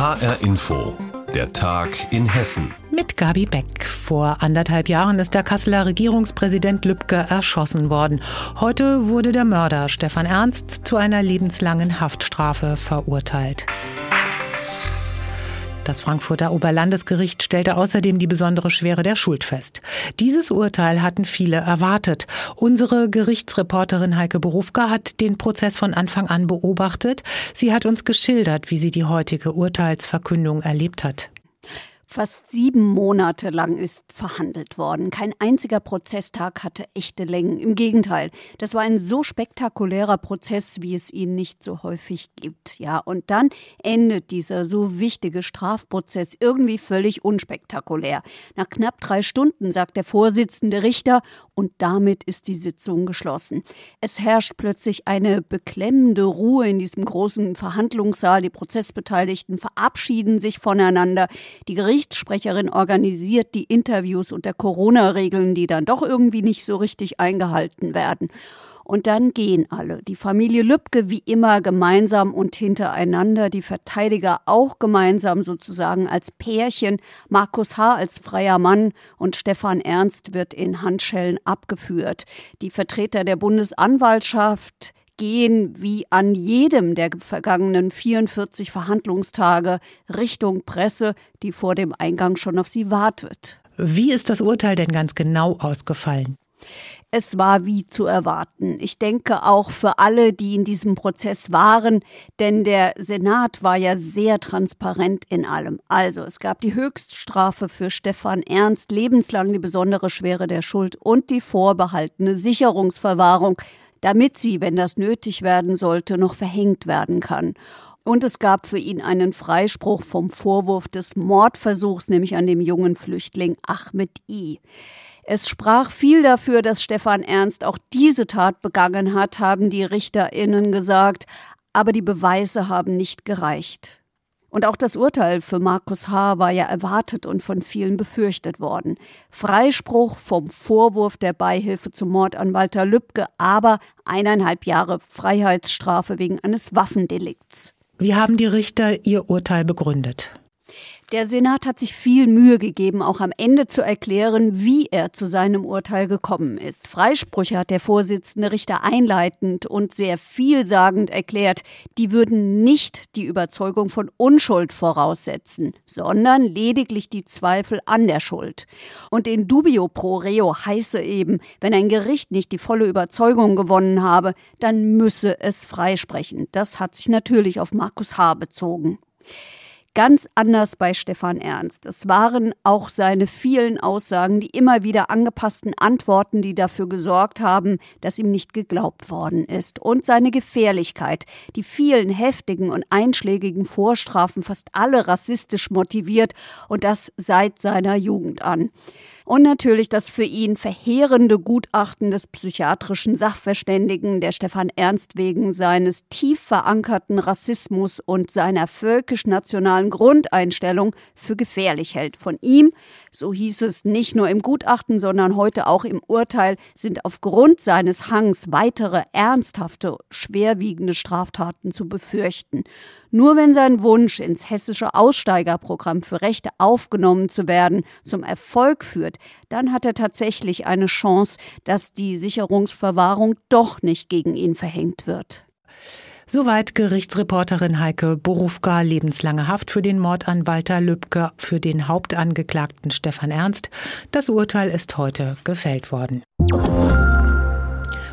HR Info, der Tag in Hessen. Mit Gabi Beck. Vor anderthalb Jahren ist der Kasseler Regierungspräsident Lübcke erschossen worden. Heute wurde der Mörder Stefan Ernst zu einer lebenslangen Haftstrafe verurteilt. Das Frankfurter Oberlandesgericht stellte außerdem die besondere Schwere der Schuld fest. Dieses Urteil hatten viele erwartet. Unsere Gerichtsreporterin Heike Berufka hat den Prozess von Anfang an beobachtet. Sie hat uns geschildert, wie sie die heutige Urteilsverkündung erlebt hat. Fast sieben Monate lang ist verhandelt worden. Kein einziger Prozesstag hatte echte Längen. Im Gegenteil, das war ein so spektakulärer Prozess, wie es ihn nicht so häufig gibt. Ja, und dann endet dieser so wichtige Strafprozess irgendwie völlig unspektakulär. Nach knapp drei Stunden sagt der Vorsitzende Richter, und damit ist die Sitzung geschlossen. Es herrscht plötzlich eine beklemmende Ruhe in diesem großen Verhandlungssaal. Die Prozessbeteiligten verabschieden sich voneinander. Die Gerichtssprecherin organisiert die Interviews unter Corona-Regeln, die dann doch irgendwie nicht so richtig eingehalten werden. Und dann gehen alle. Die Familie Lübcke wie immer gemeinsam und hintereinander, die Verteidiger auch gemeinsam sozusagen als Pärchen, Markus H. als freier Mann und Stefan Ernst wird in Handschellen abgeführt. Die Vertreter der Bundesanwaltschaft gehen wie an jedem der vergangenen 44 Verhandlungstage Richtung Presse, die vor dem Eingang schon auf sie wartet. Wie ist das Urteil denn ganz genau ausgefallen? Es war wie zu erwarten. Ich denke auch für alle, die in diesem Prozess waren, denn der Senat war ja sehr transparent in allem. Also es gab die Höchststrafe für Stefan Ernst, lebenslang die besondere Schwere der Schuld und die vorbehaltene Sicherungsverwahrung, damit sie, wenn das nötig werden sollte, noch verhängt werden kann. Und es gab für ihn einen Freispruch vom Vorwurf des Mordversuchs, nämlich an dem jungen Flüchtling Ahmed I. Es sprach viel dafür, dass Stefan Ernst auch diese Tat begangen hat, haben die Richterinnen gesagt, aber die Beweise haben nicht gereicht. Und auch das Urteil für Markus H. war ja erwartet und von vielen befürchtet worden. Freispruch vom Vorwurf der Beihilfe zum Mord an Walter Lübcke, aber eineinhalb Jahre Freiheitsstrafe wegen eines Waffendelikts. Wie haben die Richter ihr Urteil begründet? Der Senat hat sich viel Mühe gegeben, auch am Ende zu erklären, wie er zu seinem Urteil gekommen ist. Freisprüche hat der Vorsitzende Richter einleitend und sehr vielsagend erklärt, die würden nicht die Überzeugung von Unschuld voraussetzen, sondern lediglich die Zweifel an der Schuld. Und in dubio pro reo heiße eben, wenn ein Gericht nicht die volle Überzeugung gewonnen habe, dann müsse es freisprechen. Das hat sich natürlich auf Markus H. bezogen. Ganz anders bei Stefan Ernst. Es waren auch seine vielen Aussagen, die immer wieder angepassten Antworten, die dafür gesorgt haben, dass ihm nicht geglaubt worden ist. Und seine Gefährlichkeit, die vielen heftigen und einschlägigen Vorstrafen, fast alle rassistisch motiviert und das seit seiner Jugend an. Und natürlich das für ihn verheerende Gutachten des psychiatrischen Sachverständigen, der Stefan Ernst wegen seines tief verankerten Rassismus und seiner völkisch-nationalen Grundeinstellung für gefährlich hält. Von ihm, so hieß es nicht nur im Gutachten, sondern heute auch im Urteil, sind aufgrund seines Hangs weitere ernsthafte, schwerwiegende Straftaten zu befürchten. Nur wenn sein Wunsch, ins hessische Aussteigerprogramm für Rechte aufgenommen zu werden, zum Erfolg führt, dann hat er tatsächlich eine Chance, dass die Sicherungsverwahrung doch nicht gegen ihn verhängt wird. Soweit Gerichtsreporterin Heike Borufka, lebenslange Haft für den Mord an Walter Lübcke, für den Hauptangeklagten Stefan Ernst. Das Urteil ist heute gefällt worden.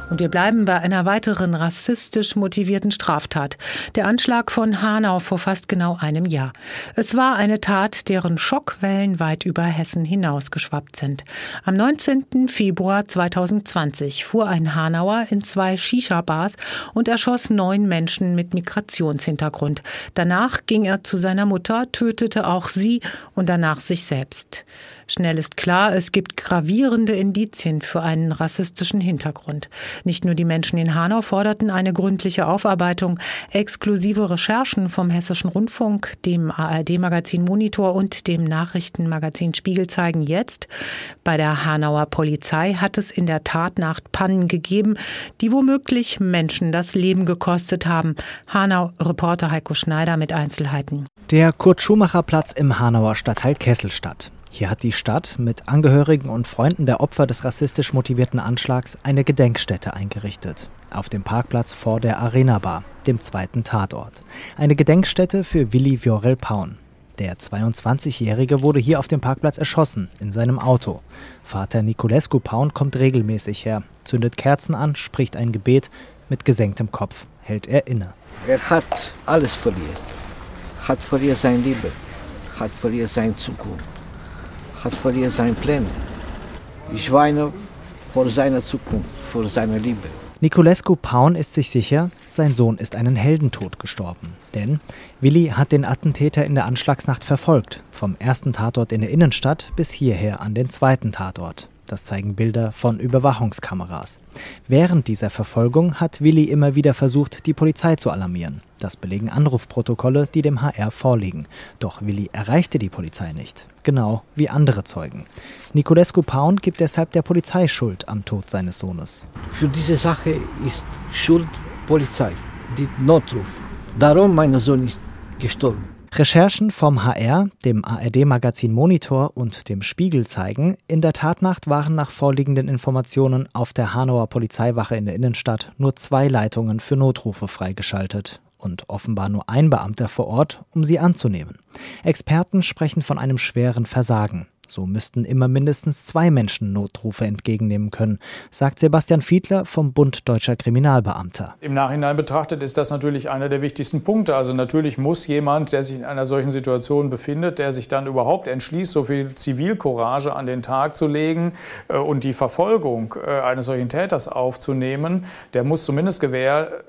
Und wir bleiben bei einer weiteren rassistisch motivierten Straftat. Der Anschlag von Hanau vor fast genau einem Jahr. Es war eine Tat, deren Schockwellen weit über Hessen hinausgeschwappt sind. Am 19. Februar 2020 fuhr ein Hanauer in zwei Shisha-Bars und erschoss neun Menschen mit Migrationshintergrund. Danach ging er zu seiner Mutter, tötete auch sie und danach sich selbst. Schnell ist klar, es gibt gravierende Indizien für einen rassistischen Hintergrund. Nicht nur die Menschen in Hanau forderten eine gründliche Aufarbeitung. Exklusive Recherchen vom Hessischen Rundfunk, dem ARD-Magazin Monitor und dem Nachrichtenmagazin Spiegel zeigen jetzt, bei der Hanauer Polizei hat es in der Tatnacht Pannen gegeben, die womöglich Menschen das Leben gekostet haben. Hanau-Reporter Heiko Schneider mit Einzelheiten. Der Kurt-Schumacher-Platz im Hanauer Stadtteil Kesselstadt. Hier hat die Stadt mit Angehörigen und Freunden der Opfer des rassistisch motivierten Anschlags eine Gedenkstätte eingerichtet. Auf dem Parkplatz vor der Arena Bar, dem zweiten Tatort. Eine Gedenkstätte für Willi Viorel Paun. Der 22-Jährige wurde hier auf dem Parkplatz erschossen, in seinem Auto. Vater Niculescu Paun kommt regelmäßig her, zündet Kerzen an, spricht ein Gebet, mit gesenktem Kopf hält er inne. Er hat alles verliert. Hat verliert sein Liebe, hat verliert seine Zukunft, hat verliert seine Pläne. Ich weine vor seiner Zukunft, vor seiner Liebe. Niculescu Paun ist sich sicher, sein Sohn ist einen Heldentod gestorben. Denn Willi hat den Attentäter in der Anschlagsnacht verfolgt, vom ersten Tatort in der Innenstadt bis hierher an den zweiten Tatort. Das zeigen Bilder von Überwachungskameras. Während dieser Verfolgung hat Willi immer wieder versucht, die Polizei zu alarmieren. Das belegen Anrufprotokolle, die dem HR vorliegen. Doch Willi erreichte die Polizei nicht. Genau wie andere Zeugen. Niculescu Paun gibt deshalb der Polizei Schuld am Tod seines Sohnes. Für diese Sache ist Schuld Polizei, die Notruf. Darum mein Sohn ist gestorben. Recherchen vom HR, dem ARD-Magazin Monitor und dem Spiegel zeigen, in der Tatnacht waren nach vorliegenden Informationen auf der Hanauer Polizeiwache in der Innenstadt nur zwei Leitungen für Notrufe freigeschaltet und offenbar nur ein Beamter vor Ort, um sie anzunehmen. Experten sprechen von einem schweren Versagen. So müssten immer mindestens zwei Menschen Notrufe entgegennehmen können, sagt Sebastian Fiedler vom Bund Deutscher Kriminalbeamter. Im Nachhinein betrachtet ist das natürlich einer der wichtigsten Punkte. Also natürlich muss jemand, der sich in einer solchen Situation befindet, der sich dann überhaupt entschließt, so viel Zivilcourage an den Tag zu legen äh, und die Verfolgung äh, eines solchen Täters aufzunehmen, der muss zumindest Gewähr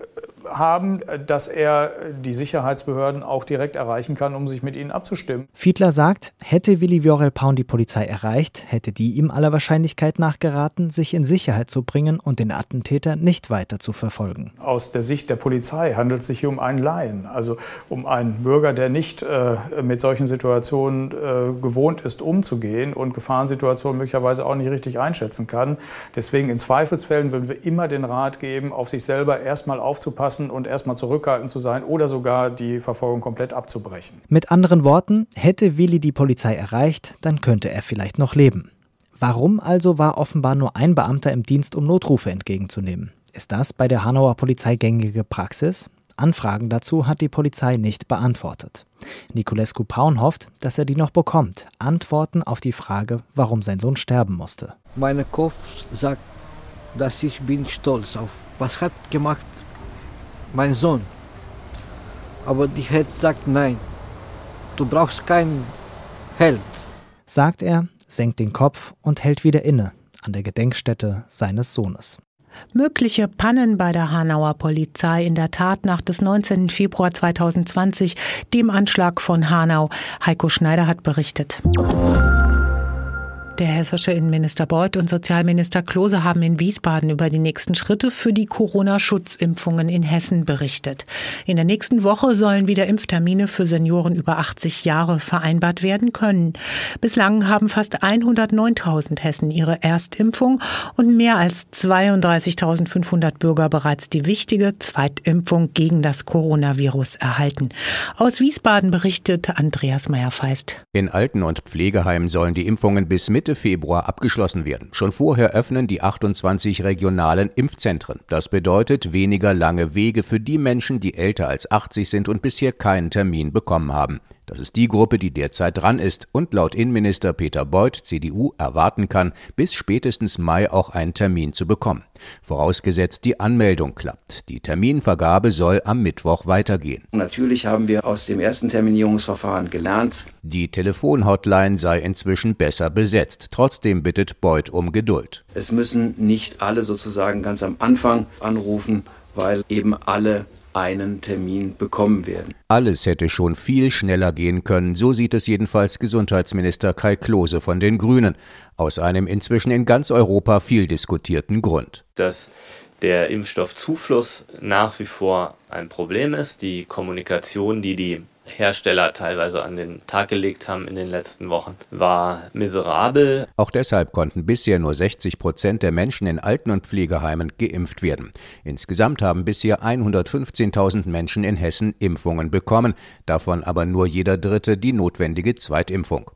haben, dass er die Sicherheitsbehörden auch direkt erreichen kann, um sich mit ihnen abzustimmen. Fiedler sagt, hätte Willi Viorel Paun die Polizei erreicht, hätte die ihm aller Wahrscheinlichkeit nach geraten, sich in Sicherheit zu bringen und den Attentäter nicht weiter zu verfolgen. Aus der Sicht der Polizei handelt es sich hier um einen Laien, also um einen Bürger, der nicht äh, mit solchen Situationen äh, gewohnt ist, umzugehen und Gefahrensituationen möglicherweise auch nicht richtig einschätzen kann. Deswegen in Zweifelsfällen würden wir immer den Rat geben, auf sich selber erstmal aufzupassen, lassen und erstmal zurückhaltend zu sein oder sogar die Verfolgung komplett abzubrechen. Mit anderen Worten, hätte Willi die Polizei erreicht, dann könnte er vielleicht noch leben. Warum also war offenbar nur ein Beamter im Dienst, um Notrufe entgegenzunehmen? Ist das bei der Hanauer Polizei gängige Praxis? Anfragen dazu hat die Polizei nicht beantwortet. Niculescu Paun hofft, dass er die noch bekommt. Antworten auf die Frage, warum sein Sohn sterben musste. Mein Kopf sagt, dass ich bin stolz auf was hat gemacht mein Sohn. Aber die Herz sagt nein. Du brauchst keinen Held. Sagt er, senkt den Kopf und hält wieder inne an der Gedenkstätte seines Sohnes. Mögliche Pannen bei der Hanauer Polizei in der Tatnacht des 19. Februar 2020, dem Anschlag von Hanau. Heiko Schneider hat berichtet. Der hessische Innenminister Beuth und Sozialminister Klose haben in Wiesbaden über die nächsten Schritte für die Corona-Schutzimpfungen in Hessen berichtet. In der nächsten Woche sollen wieder Impftermine für Senioren über 80 Jahre vereinbart werden können. Bislang haben fast 109.000 Hessen ihre Erstimpfung und mehr als 32.500 Bürger bereits die wichtige Zweitimpfung gegen das Coronavirus erhalten. Aus Wiesbaden berichtet Andreas Meyer-Feist. In Alten- und Pflegeheimen sollen die Impfungen bis Mitte Mitte Februar abgeschlossen werden. Schon vorher öffnen die 28 regionalen Impfzentren. Das bedeutet weniger lange Wege für die Menschen, die älter als 80 sind und bisher keinen Termin bekommen haben. Das ist die Gruppe, die derzeit dran ist und laut Innenminister Peter Beuth, CDU, erwarten kann, bis spätestens Mai auch einen Termin zu bekommen. Vorausgesetzt, die Anmeldung klappt. Die Terminvergabe soll am Mittwoch weitergehen. Natürlich haben wir aus dem ersten Terminierungsverfahren gelernt. Die Telefonhotline sei inzwischen besser besetzt. Trotzdem bittet Beuth um Geduld. Es müssen nicht alle sozusagen ganz am Anfang anrufen, weil eben alle einen Termin bekommen werden. Alles hätte schon viel schneller gehen können, so sieht es jedenfalls Gesundheitsminister Kai Klose von den Grünen, aus einem inzwischen in ganz Europa viel diskutierten Grund. Dass der Impfstoffzufluss nach wie vor ein Problem ist, die Kommunikation, die die Hersteller teilweise an den Tag gelegt haben in den letzten Wochen, war miserabel. Auch deshalb konnten bisher nur 60 Prozent der Menschen in Alten- und Pflegeheimen geimpft werden. Insgesamt haben bisher 115.000 Menschen in Hessen Impfungen bekommen, davon aber nur jeder Dritte die notwendige Zweitimpfung.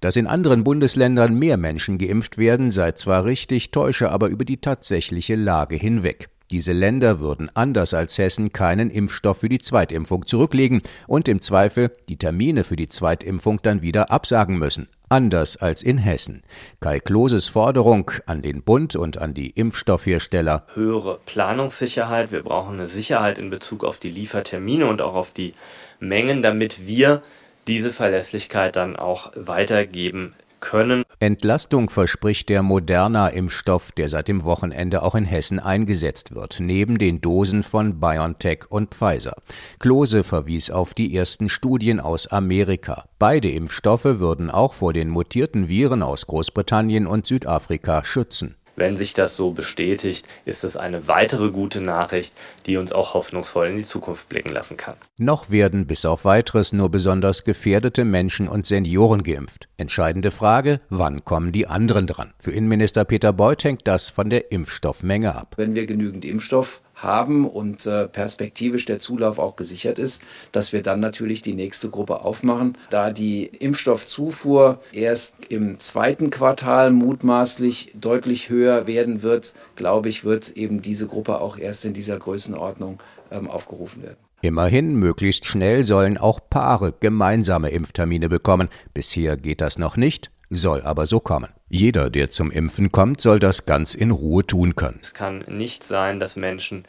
Dass in anderen Bundesländern mehr Menschen geimpft werden, sei zwar richtig, täusche aber über die tatsächliche Lage hinweg. Diese Länder würden anders als Hessen keinen Impfstoff für die Zweitimpfung zurücklegen und im Zweifel die Termine für die Zweitimpfung dann wieder absagen müssen. Anders als in Hessen. Kai Kloses Forderung an den Bund und an die Impfstoffhersteller. Höhere Planungssicherheit. Wir brauchen eine Sicherheit in Bezug auf die Liefertermine und auch auf die Mengen, damit wir diese Verlässlichkeit dann auch weitergeben können. Entlastung verspricht der Moderna-Impfstoff, der seit dem Wochenende auch in Hessen eingesetzt wird, neben den Dosen von BioNTech und Pfizer. Klose verwies auf die ersten Studien aus Amerika. Beide Impfstoffe würden auch vor den mutierten Viren aus Großbritannien und Südafrika schützen. Wenn sich das so bestätigt, ist es eine weitere gute Nachricht, die uns auch hoffnungsvoll in die Zukunft blicken lassen kann. Noch werden bis auf weiteres nur besonders gefährdete Menschen und Senioren geimpft. Entscheidende Frage, wann kommen die anderen dran? Für Innenminister Peter Beuth hängt das von der Impfstoffmenge ab. Wenn wir genügend Impfstoff haben und äh, perspektivisch der Zulauf auch gesichert ist, dass wir dann natürlich die nächste Gruppe aufmachen. Da die Impfstoffzufuhr erst im zweiten Quartal mutmaßlich deutlich höher werden wird, glaube ich, wird eben diese Gruppe auch erst in dieser Größenordnung ähm, aufgerufen werden. Immerhin, möglichst schnell sollen auch Paare gemeinsame Impftermine bekommen. Bisher geht das noch nicht, soll aber so kommen. Jeder, der zum Impfen kommt, soll das ganz in Ruhe tun können. Es kann nicht sein, dass Menschen,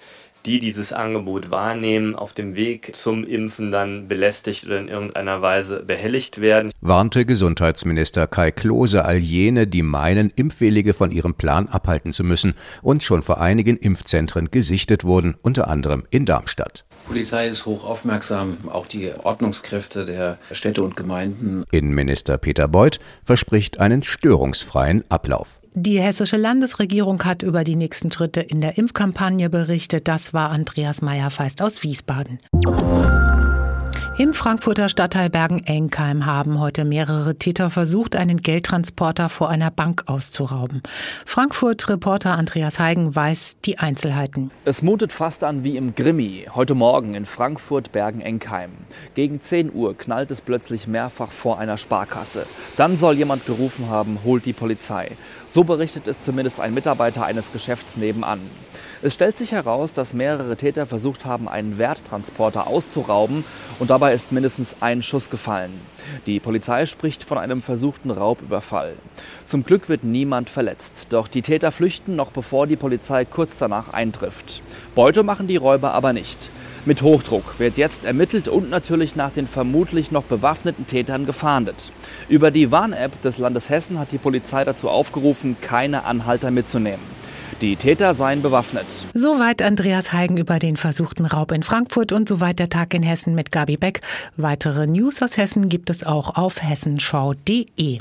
die dieses Angebot wahrnehmen, auf dem Weg zum Impfen dann belästigt oder in irgendeiner Weise behelligt werden. Warnte Gesundheitsminister Kai Klose all jene, die meinen, Impfwillige von ihrem Plan abhalten zu müssen und schon vor einigen Impfzentren gesichtet wurden, unter anderem in Darmstadt. Die Polizei ist hoch aufmerksam, auch die Ordnungskräfte der Städte und Gemeinden. Innenminister Peter Beuth verspricht einen störungsfreien Ablauf. Die hessische Landesregierung hat über die nächsten Schritte in der Impfkampagne berichtet. Das war Andreas Meyer-Feist aus Wiesbaden. Im Frankfurter Stadtteil Bergen-Enkheim haben heute mehrere Täter versucht, einen Geldtransporter vor einer Bank auszurauben. Frankfurt-Reporter Andreas Heigen weiß die Einzelheiten. Es mutet fast an wie im Grimmi. Heute Morgen in Frankfurt-Bergen-Enkheim. Gegen 10 Uhr knallt es plötzlich mehrfach vor einer Sparkasse. Dann soll jemand gerufen haben, holt die Polizei. So berichtet es zumindest ein Mitarbeiter eines Geschäfts nebenan. Es stellt sich heraus, dass mehrere Täter versucht haben, einen Werttransporter auszurauben und dabei ist mindestens ein Schuss gefallen. Die Polizei spricht von einem versuchten Raubüberfall. Zum Glück wird niemand verletzt, doch die Täter flüchten noch bevor die Polizei kurz danach eintrifft. Beute machen die Räuber aber nicht. Mit Hochdruck wird jetzt ermittelt und natürlich nach den vermutlich noch bewaffneten Tätern gefahndet. Über die Warn-App des Landes Hessen hat die Polizei dazu aufgerufen, keine Anhalter mitzunehmen. Die Täter seien bewaffnet. Soweit Andreas Heigen über den versuchten Raub in Frankfurt und soweit der Tag in Hessen mit Gabi Beck. Weitere News aus Hessen gibt es auch auf hessenschau.de.